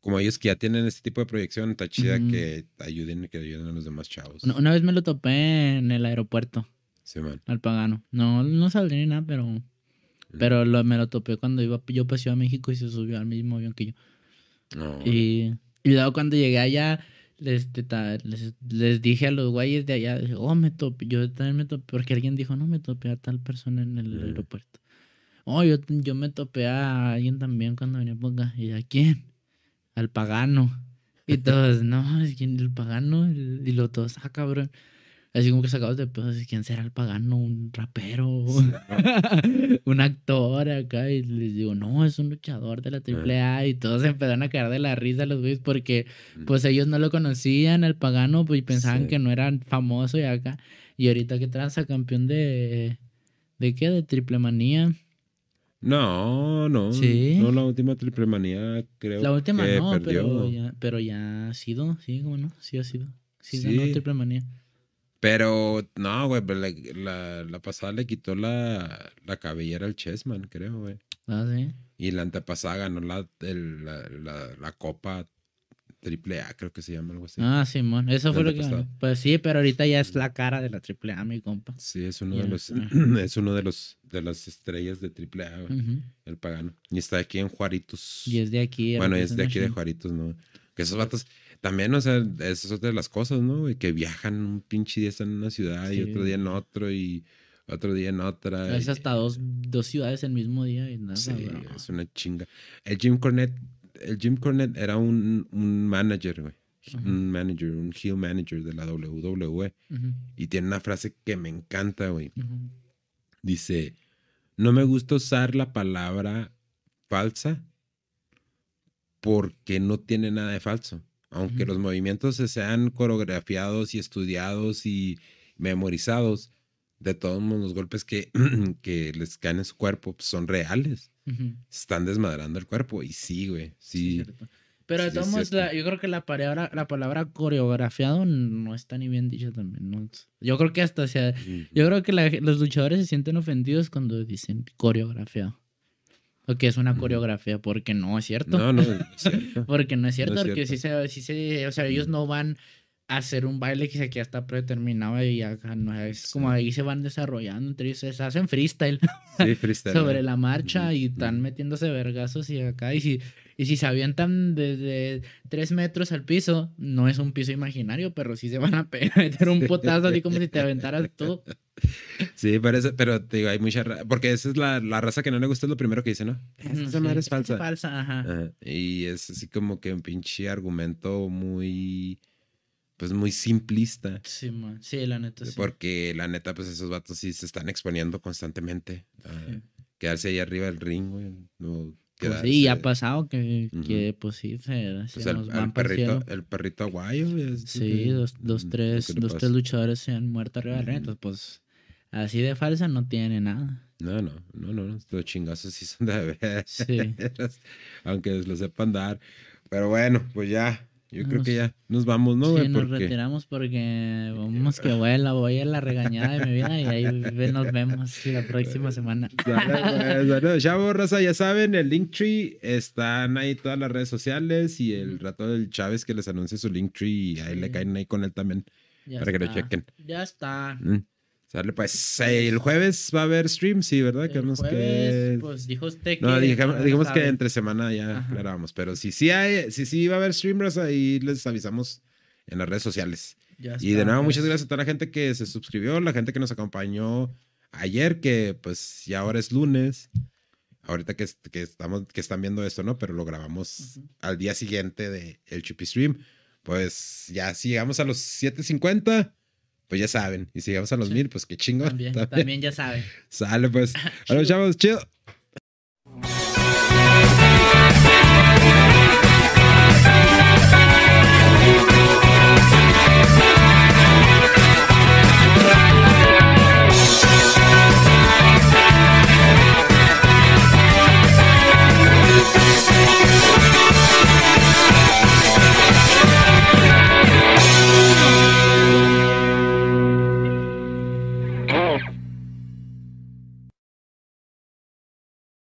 Como ellos que ya tienen ese tipo de proyección, está chida que ayuden, que ayuden a los demás chavos. Una, una vez me lo topé en el aeropuerto, Sí, man. al pagano. No, no saldrí ni nada, pero... Pero lo, me lo topé cuando iba yo pasé a México y se subió al mismo avión que yo. No, Y, y luego cuando llegué allá, les, te- ta- les, les dije a los güeyes de allá, oh, me topé, yo también me topé, porque alguien dijo, no, me topé a tal persona en el Mm. aeropuerto. Oh, yo, yo me topé a alguien también cuando venía por acá. ¿Y a quién? Al pagano. Y todos, no, es quien el pagano. Y luego todos, ah, cabrón. Así como que sacados de pedos, ¿quién será el pagano? ¿Un rapero? un actor acá. Y les digo, no, es un luchador de la AAA. Y todos se empezaron a caer de la risa los güeyes porque Mm. pues ellos no lo conocían, el pagano, pues y pensaban Sí. que no era famoso y acá. Y ahorita que tranza campeón de... ¿De qué? De triple manía. no, no. Sí. No, la última triple manía creo La última que no, perdió. pero ya, pero ya ha sido, sí, como no, sí ha sido. Sí, ganó Sí. triple manía. Pero, no, güey, pero la, la, pasada le quitó la, la cabellera al Chessman, creo, güey. Ah, sí. Y la antepasada ganó la, el- la, la, la Copa Triple A, creo que se llama algo así. Ah, Simón, eso fue lo que ganó. Pues sí, pero ahorita ya es la cara de la triple A, mi compa. Sí, es uno de los, es uno de los, de las estrellas de Triple A, güey, el pagano. Y está aquí en Juaritos. Y es de aquí. bueno, es de aquí de Juaritos, ¿no? Que esos vatos, también, o sea, eso es otra de las cosas, ¿no? güey? Que viajan un pinche día están en una ciudad y otro día en otro y otro día en otra. Es y- hasta dos, dos ciudades el mismo día y nada. Sí, bro. es una chinga. El Jim Cornette, el Jim Cornette era un, un manager, güey. Ajá. Un manager, un heel manager de la WWE. Y tiene una frase que me encanta, güey. Dice, no me gusta usar la palabra falsa porque no tiene nada de falso. Aunque los movimientos se sean coreografiados y estudiados y memorizados, de todos modos los golpes que, que les caen en su cuerpo pues, son reales. Están desmadrando el cuerpo. Y sí, güey. Sí. Pero de Sí, todos modos, yo creo que la palabra, la palabra coreografiado no está ni bien dicha también. ¿no? Yo creo que hasta sea, yo creo que la- los luchadores se sienten ofendidos cuando dicen coreografiado. O que es una coreografía, porque no es cierto. No, no, es cierto. Porque no es cierto, No es porque sí cierto. se, sí se, o sea, ellos no van a hacer un baile que ya está predeterminado y acá no es como ahí se van desarrollando entre ellos, se hacen freestyle Sí, freestyle. sobre ¿no? la marcha y están metiéndose vergazos y acá y si y si se avientan desde tres metros al piso, no es un piso imaginario, pero sí se van a meter un potazo así como si te aventaras tú. Sí, parece, pero te digo, hay mucha porque esa es la, la raza que no le gusta, es lo primero que dice, ¿no? Esa Sí, madre es falsa. falsa, ajá. Ajá, Y es así como que un pinche argumento muy, pues muy simplista. Sí, man. sí, la neta sí. Porque la neta, pues esos vatos sí se están exponiendo constantemente. a Sí. Quedarse ahí arriba del ring, güey. No Pues quedarse- sí, ha pasado que, que pues sí, se, se Pues el, nos el van perrito, cielo. el perrito aguayo. Sí, que- dos, dos, lo tres, dos, tres luchadores se han muerto arriba del ring, Ujú. entonces pues así de falsa no tiene nada. No, no, no, no, los chingazos sí son de veras. Sí. Aunque lo sepan dar. Pero bueno, pues ya. Yo creo que ya nos vamos, ¿no, sí, nos Porque- retiramos porque vamos que vuela, voy a la regañada de mi vida y ahí nos vemos la próxima semana. Pues, bueno, chavos, raza, ya saben, el Linktree están ahí todas las redes sociales y el rato del Chávez que les anuncie su Linktree y ahí le caen ahí con él también. Ya Para que lo chequen. Ya está. Mm. Sale, pues, el jueves va a haber stream, sí, ¿verdad? El jueves, que... pues dijo usted que No, dijimos que entre semana ya Ajá. aclarábamos, pero si sí hay, si sí va a haber stream, ahí les avisamos en las redes sociales. Ya Y de está, nuevo, pues. muchas gracias a toda la gente que se suscribió, la gente que nos acompañó ayer, que pues ya ahora es lunes. Ahorita que, que estamos, que están viendo esto, ¿no? Pero lo grabamos Ujú. al día siguiente de el Chupi Stream. Pues ya si llegamos a los 7.50, pues ya saben. Y si llegamos a los Sí. 1000, pues qué chingón. También, También. también ya sabe. Sale pues. Bueno, chavos, chido.